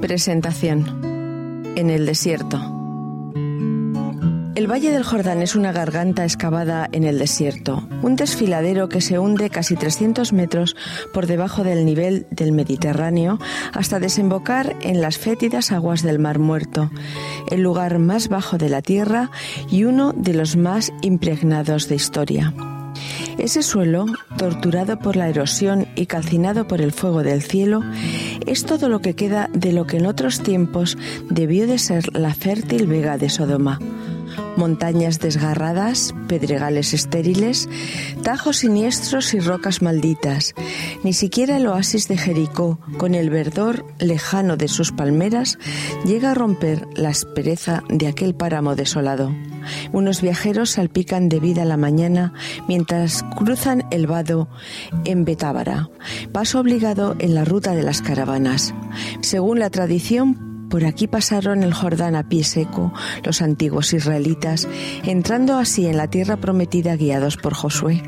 Presentación. En el desierto. El Valle del Jordán es una garganta excavada en el desierto, un desfiladero que se hunde casi 300 metros por debajo del nivel del Mediterráneo hasta desembocar en las fétidas aguas del Mar Muerto, el lugar más bajo de la Tierra y uno de los más impregnados de historia. Ese suelo, torturado por la erosión y calcinado por el fuego del cielo, es todo lo que queda de lo que en otros tiempos debió de ser la fértil vega de Sodoma montañas desgarradas, pedregales estériles, tajos siniestros y rocas malditas. Ni siquiera el oasis de Jericó, con el verdor lejano de sus palmeras, llega a romper la aspereza de aquel páramo desolado. Unos viajeros salpican de vida la mañana mientras cruzan el vado en Betábara, paso obligado en la ruta de las caravanas. Según la tradición, por aquí pasaron el Jordán a pie seco los antiguos israelitas, entrando así en la tierra prometida guiados por Josué.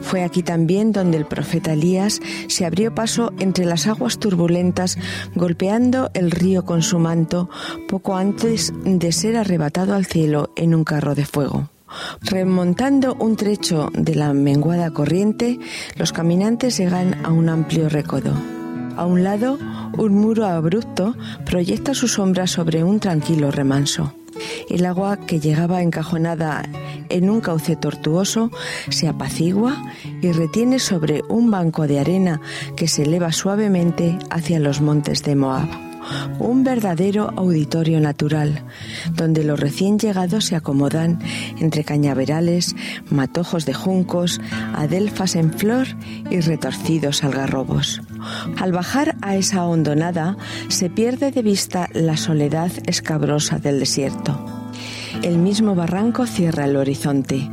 Fue aquí también donde el profeta Elías se abrió paso entre las aguas turbulentas, golpeando el río con su manto poco antes de ser arrebatado al cielo en un carro de fuego. Remontando un trecho de la menguada corriente, los caminantes llegan a un amplio recodo. A un lado, un muro abrupto proyecta su sombra sobre un tranquilo remanso. El agua que llegaba encajonada en un cauce tortuoso se apacigua y retiene sobre un banco de arena que se eleva suavemente hacia los montes de Moab un verdadero auditorio natural, donde los recién llegados se acomodan entre cañaverales, matojos de juncos, adelfas en flor y retorcidos algarrobos. Al bajar a esa hondonada se pierde de vista la soledad escabrosa del desierto. El mismo barranco cierra el horizonte.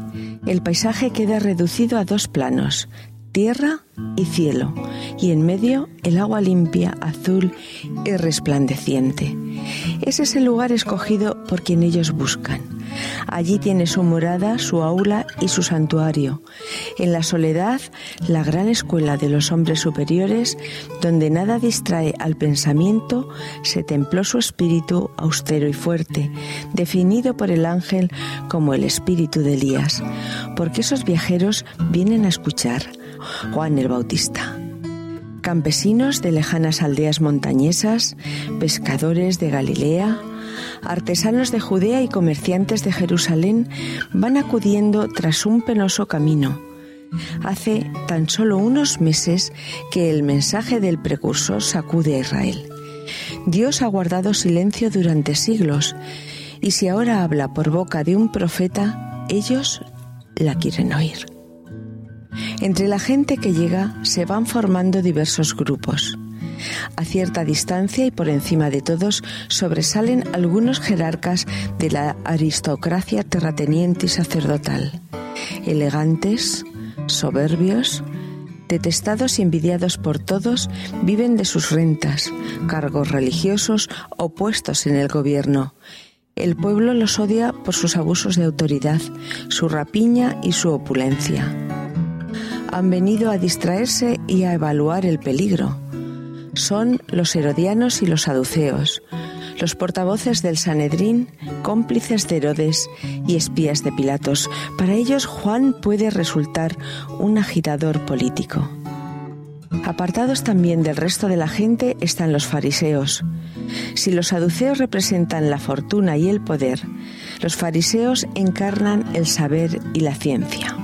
El paisaje queda reducido a dos planos, tierra y cielo, y en medio el agua limpia, azul y resplandeciente. Ese es el lugar escogido por quien ellos buscan. Allí tiene su morada, su aula y su santuario. En la soledad, la gran escuela de los hombres superiores, donde nada distrae al pensamiento, se templó su espíritu austero y fuerte, definido por el ángel como el espíritu de Elías, porque esos viajeros vienen a escuchar, Juan el Bautista. Campesinos de lejanas aldeas montañesas, pescadores de Galilea, artesanos de Judea y comerciantes de Jerusalén van acudiendo tras un penoso camino. Hace tan solo unos meses que el mensaje del precursor sacude a Israel. Dios ha guardado silencio durante siglos y si ahora habla por boca de un profeta, ellos la quieren oír. Entre la gente que llega se van formando diversos grupos. A cierta distancia y por encima de todos sobresalen algunos jerarcas de la aristocracia terrateniente y sacerdotal, elegantes, soberbios, detestados y envidiados por todos, viven de sus rentas, cargos religiosos o puestos en el gobierno. El pueblo los odia por sus abusos de autoridad, su rapiña y su opulencia han venido a distraerse y a evaluar el peligro. Son los herodianos y los saduceos, los portavoces del Sanedrín, cómplices de Herodes y espías de Pilatos. Para ellos Juan puede resultar un agitador político. Apartados también del resto de la gente están los fariseos. Si los saduceos representan la fortuna y el poder, los fariseos encarnan el saber y la ciencia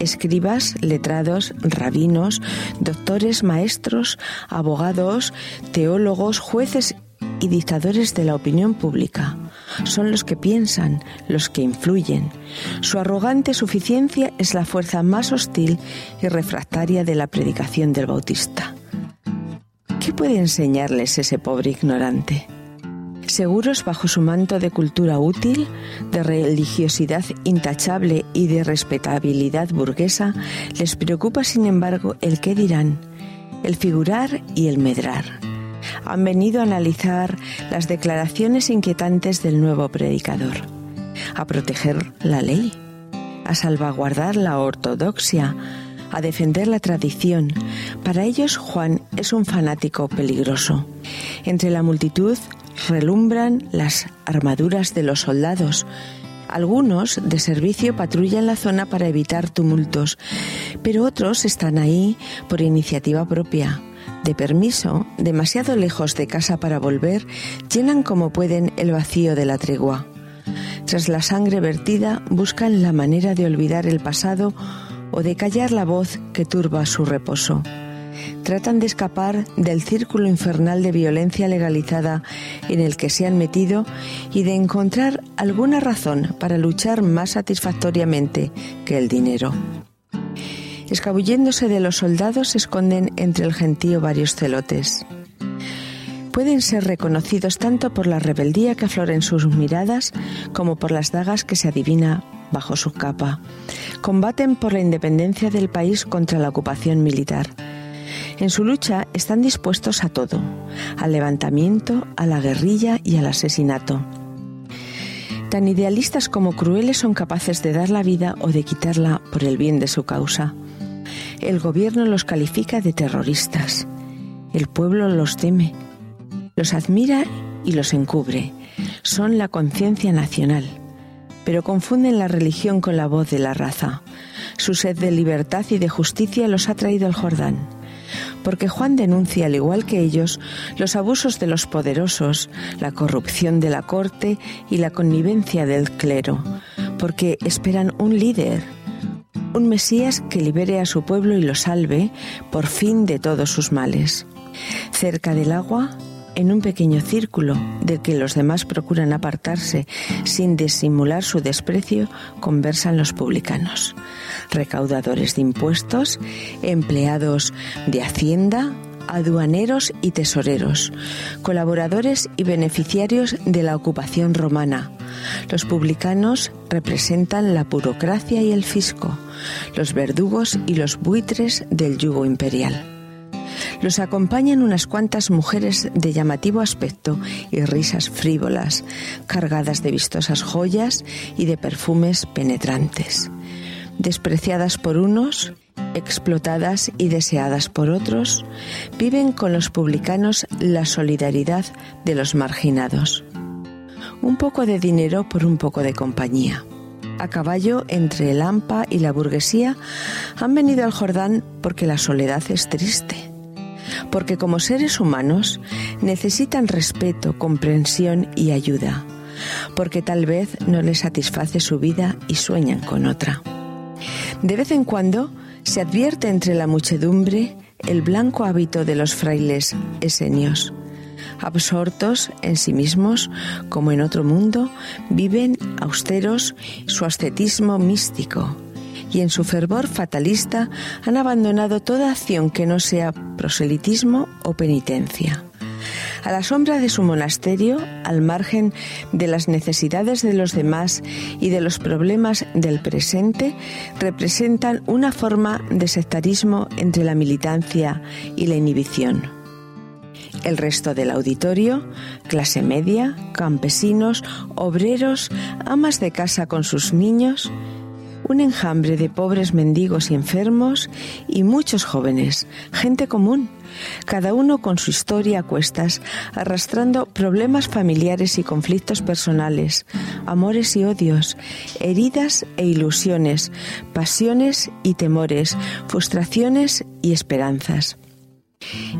escribas, letrados, rabinos, doctores, maestros, abogados, teólogos, jueces y dictadores de la opinión pública. Son los que piensan, los que influyen. Su arrogante suficiencia es la fuerza más hostil y refractaria de la predicación del Bautista. ¿Qué puede enseñarles ese pobre ignorante? Seguros bajo su manto de cultura útil, de religiosidad intachable y de respetabilidad burguesa, les preocupa sin embargo el qué dirán, el figurar y el medrar. Han venido a analizar las declaraciones inquietantes del nuevo predicador, a proteger la ley, a salvaguardar la ortodoxia, a defender la tradición. Para ellos Juan es un fanático peligroso. Entre la multitud relumbran las armaduras de los soldados. Algunos de servicio patrullan la zona para evitar tumultos, pero otros están ahí por iniciativa propia. De permiso, demasiado lejos de casa para volver, llenan como pueden el vacío de la tregua. Tras la sangre vertida, buscan la manera de olvidar el pasado o de callar la voz que turba su reposo. Tratan de escapar del círculo infernal de violencia legalizada en el que se han metido y de encontrar alguna razón para luchar más satisfactoriamente que el dinero. Escabulléndose de los soldados se esconden entre el gentío varios celotes. Pueden ser reconocidos tanto por la rebeldía que aflora en sus miradas como por las dagas que se adivina bajo su capa. Combaten por la independencia del país contra la ocupación militar. En su lucha están dispuestos a todo, al levantamiento, a la guerrilla y al asesinato. Tan idealistas como crueles son capaces de dar la vida o de quitarla por el bien de su causa. El gobierno los califica de terroristas. El pueblo los teme, los admira y los encubre. Son la conciencia nacional, pero confunden la religión con la voz de la raza. Su sed de libertad y de justicia los ha traído al Jordán porque Juan denuncia, al igual que ellos, los abusos de los poderosos, la corrupción de la corte y la connivencia del clero, porque esperan un líder, un Mesías que libere a su pueblo y lo salve, por fin, de todos sus males. Cerca del agua, en un pequeño círculo del que los demás procuran apartarse sin disimular su desprecio, conversan los publicanos, recaudadores de impuestos, empleados de Hacienda, aduaneros y tesoreros, colaboradores y beneficiarios de la ocupación romana. Los publicanos representan la burocracia y el fisco, los verdugos y los buitres del yugo imperial. Los acompañan unas cuantas mujeres de llamativo aspecto y risas frívolas, cargadas de vistosas joyas y de perfumes penetrantes. Despreciadas por unos, explotadas y deseadas por otros, viven con los publicanos la solidaridad de los marginados. Un poco de dinero por un poco de compañía. A caballo entre el AMPA y la burguesía, han venido al Jordán porque la soledad es triste, porque como seres humanos necesitan respeto, comprensión y ayuda, porque tal vez no les satisface su vida y sueñan con otra. De vez en cuando se advierte entre la muchedumbre el blanco hábito de los frailes esenios. Absortos en sí mismos, como en otro mundo, viven austeros su ascetismo místico y en su fervor fatalista han abandonado toda acción que no sea proselitismo o penitencia. A la sombra de su monasterio, al margen de las necesidades de los demás y de los problemas del presente, representan una forma de sectarismo entre la militancia y la inhibición. El resto del auditorio, clase media, campesinos, obreros, amas de casa con sus niños, un enjambre de pobres mendigos y enfermos y muchos jóvenes, gente común, cada uno con su historia a cuestas, arrastrando problemas familiares y conflictos personales, amores y odios, heridas e ilusiones, pasiones y temores, frustraciones y esperanzas.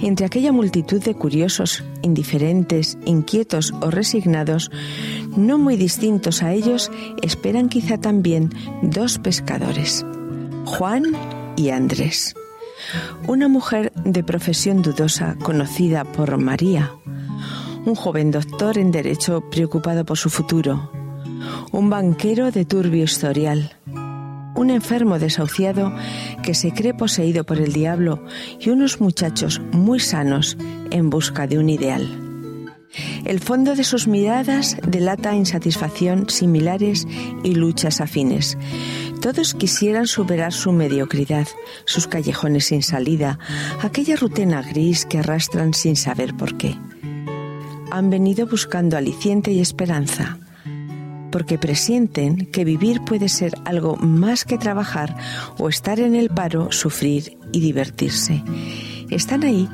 Entre aquella multitud de curiosos, indiferentes, inquietos o resignados, no muy distintos a ellos, esperan quizá también dos pescadores, Juan y Andrés. Una mujer de profesión dudosa conocida por María, un joven doctor en Derecho preocupado por su futuro, un banquero de turbio historial, un enfermo desahuciado que se cree poseído por el diablo y unos muchachos muy sanos en busca de un ideal. El fondo de sus miradas delata insatisfacción similares y luchas afines. Todos quisieran superar su mediocridad, sus callejones sin salida, aquella rutina gris que arrastran sin saber por qué. Han venido buscando aliciente y esperanza. Porque presienten que vivir puede ser algo más que trabajar o estar en el paro, sufrir y divertirse. Están ahí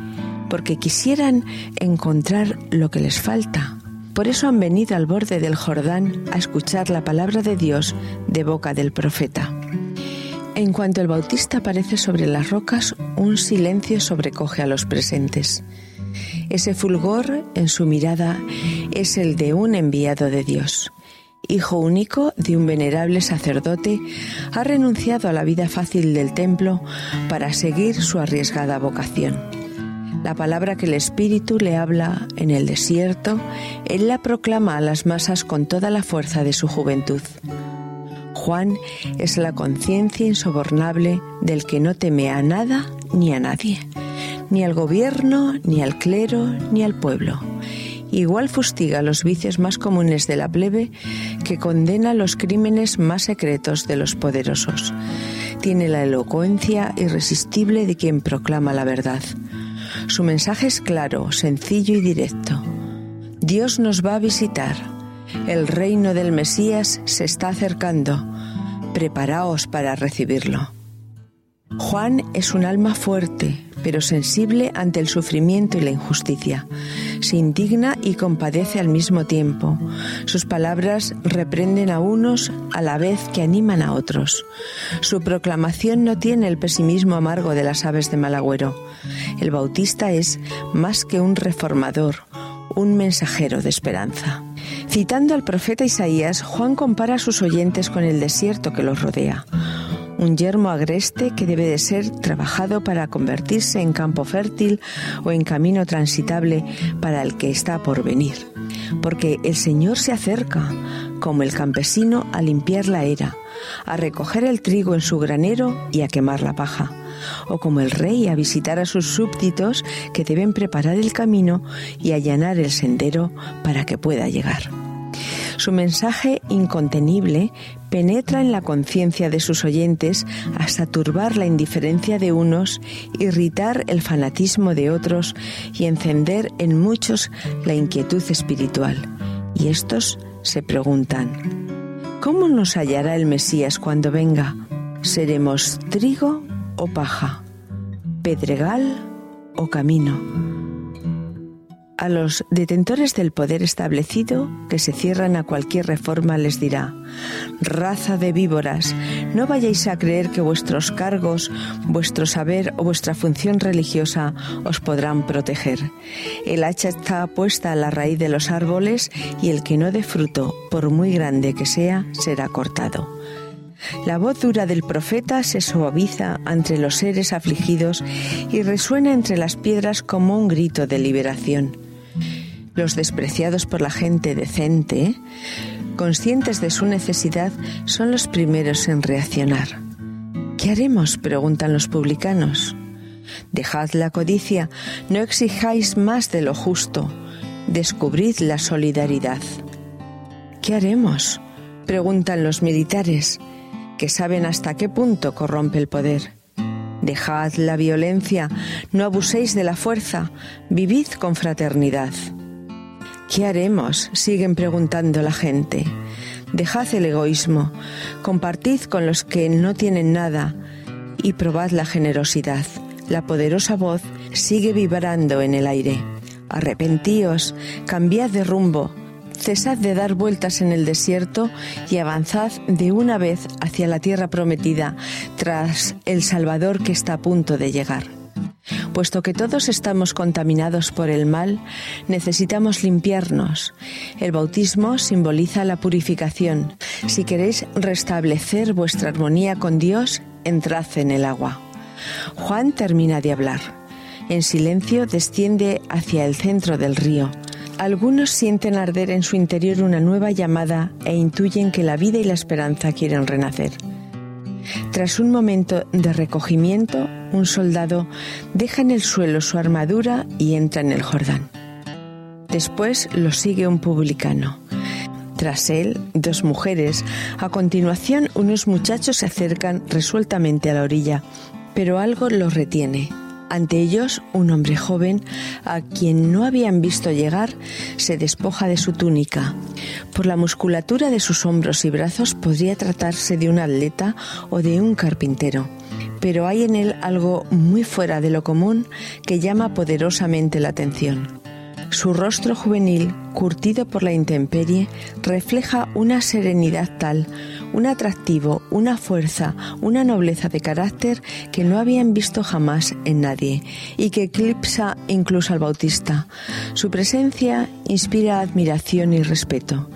porque quisieran encontrar lo que les falta. Por eso han venido al borde del Jordán a escuchar la palabra de Dios de boca del profeta. En cuanto el bautista aparece sobre las rocas, un silencio sobrecoge a los presentes. Ese fulgor en su mirada es el de un enviado de Dios. Hijo único de un venerable sacerdote, ha renunciado a la vida fácil del templo para seguir su arriesgada vocación. La palabra que el Espíritu le habla en el desierto, Él la proclama a las masas con toda la fuerza de su juventud. Juan es la conciencia insobornable del que no teme a nada ni a nadie, ni al gobierno, ni al clero, ni al pueblo. Igual fustiga los vicios más comunes de la plebe que condena los crímenes más secretos de los poderosos. Tiene la elocuencia irresistible de quien proclama la verdad. Su mensaje es claro, sencillo y directo. Dios nos va a visitar. El reino del Mesías se está acercando. Preparaos para recibirlo. Juan es un alma fuerte, pero sensible ante el sufrimiento y la injusticia. Se indigna y compadece al mismo tiempo. Sus palabras reprenden a unos a la vez que animan a otros. Su proclamación no tiene el pesimismo amargo de las aves de Malagüero. El bautista es más que un reformador, un mensajero de esperanza. Citando al profeta Isaías, Juan compara a sus oyentes con el desierto que los rodea un yermo agreste que debe de ser trabajado para convertirse en campo fértil o en camino transitable para el que está por venir. Porque el Señor se acerca, como el campesino, a limpiar la era, a recoger el trigo en su granero y a quemar la paja, o como el rey a visitar a sus súbditos que deben preparar el camino y allanar el sendero para que pueda llegar. Su mensaje incontenible penetra en la conciencia de sus oyentes hasta turbar la indiferencia de unos, irritar el fanatismo de otros y encender en muchos la inquietud espiritual. Y estos se preguntan, ¿cómo nos hallará el Mesías cuando venga? ¿Seremos trigo o paja? ¿Pedregal o camino? A los detentores del poder establecido que se cierran a cualquier reforma les dirá, raza de víboras, no vayáis a creer que vuestros cargos, vuestro saber o vuestra función religiosa os podrán proteger. El hacha está puesta a la raíz de los árboles y el que no dé fruto, por muy grande que sea, será cortado. La voz dura del profeta se suaviza entre los seres afligidos y resuena entre las piedras como un grito de liberación. Los despreciados por la gente decente, conscientes de su necesidad, son los primeros en reaccionar. ¿Qué haremos? preguntan los publicanos. Dejad la codicia, no exijáis más de lo justo, descubrid la solidaridad. ¿Qué haremos? preguntan los militares, que saben hasta qué punto corrompe el poder. Dejad la violencia, no abuséis de la fuerza, vivid con fraternidad. ¿Qué haremos? siguen preguntando la gente. Dejad el egoísmo, compartid con los que no tienen nada y probad la generosidad. La poderosa voz sigue vibrando en el aire. Arrepentíos, cambiad de rumbo, cesad de dar vueltas en el desierto y avanzad de una vez hacia la tierra prometida tras el Salvador que está a punto de llegar. Puesto que todos estamos contaminados por el mal, necesitamos limpiarnos. El bautismo simboliza la purificación. Si queréis restablecer vuestra armonía con Dios, entrad en el agua. Juan termina de hablar. En silencio desciende hacia el centro del río. Algunos sienten arder en su interior una nueva llamada e intuyen que la vida y la esperanza quieren renacer. Tras un momento de recogimiento, un soldado deja en el suelo su armadura y entra en el Jordán. Después lo sigue un publicano. Tras él, dos mujeres. A continuación, unos muchachos se acercan resueltamente a la orilla, pero algo los retiene. Ante ellos, un hombre joven, a quien no habían visto llegar, se despoja de su túnica. Por la musculatura de sus hombros y brazos podría tratarse de un atleta o de un carpintero, pero hay en él algo muy fuera de lo común que llama poderosamente la atención. Su rostro juvenil, curtido por la intemperie, refleja una serenidad tal, un atractivo, una fuerza, una nobleza de carácter que no habían visto jamás en nadie y que eclipsa incluso al Bautista. Su presencia inspira admiración y respeto,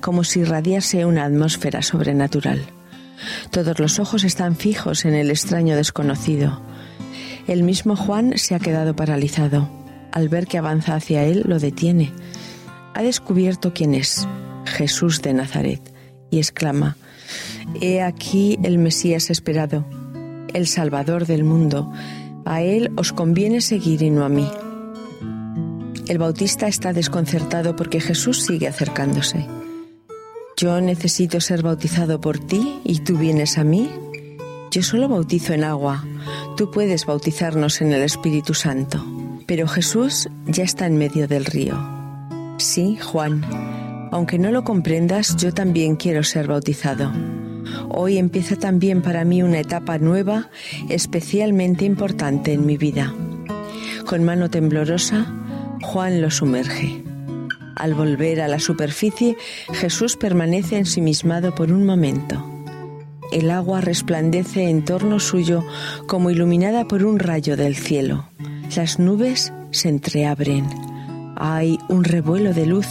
como si irradiase una atmósfera sobrenatural. Todos los ojos están fijos en el extraño desconocido. El mismo Juan se ha quedado paralizado al ver que avanza hacia él, lo detiene. Ha descubierto quién es, Jesús de Nazaret, y exclama, He aquí el Mesías esperado, el Salvador del mundo. A él os conviene seguir y no a mí. El bautista está desconcertado porque Jesús sigue acercándose. Yo necesito ser bautizado por ti y tú vienes a mí. Yo solo bautizo en agua. Tú puedes bautizarnos en el Espíritu Santo. Pero Jesús ya está en medio del río. Sí, Juan, aunque no lo comprendas, yo también quiero ser bautizado. Hoy empieza también para mí una etapa nueva, especialmente importante en mi vida. Con mano temblorosa, Juan lo sumerge. Al volver a la superficie, Jesús permanece ensimismado por un momento. El agua resplandece en torno suyo como iluminada por un rayo del cielo. Las nubes se entreabren. Hay un revuelo de luz.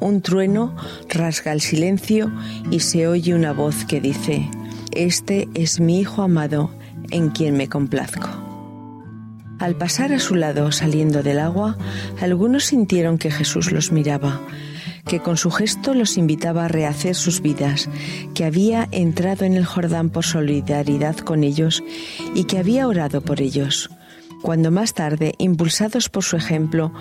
Un trueno rasga el silencio y se oye una voz que dice, Este es mi Hijo amado, en quien me complazco. Al pasar a su lado saliendo del agua, algunos sintieron que Jesús los miraba, que con su gesto los invitaba a rehacer sus vidas, que había entrado en el Jordán por solidaridad con ellos y que había orado por ellos cuando más tarde, impulsados por su ejemplo,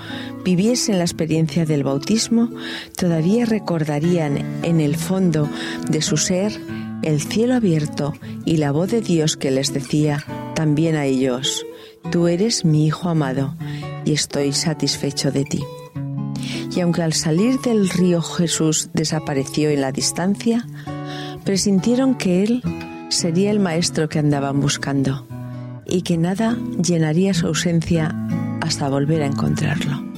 viviesen la experiencia del bautismo, todavía recordarían en el fondo de su ser el cielo abierto y la voz de Dios que les decía también a ellos, Tú eres mi Hijo amado y estoy satisfecho de ti. Y aunque al salir del río Jesús desapareció en la distancia, presintieron que Él sería el Maestro que andaban buscando y que nada llenaría su ausencia hasta volver a encontrarlo.